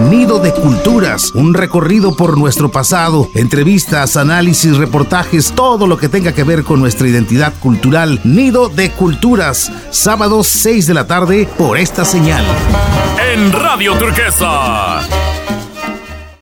Nido de Culturas, un recorrido por nuestro pasado, entrevistas, análisis, reportajes, todo lo que tenga que ver con nuestra identidad cultural. Nido de Culturas, sábado 6 de la tarde por esta señal. En Radio Turquesa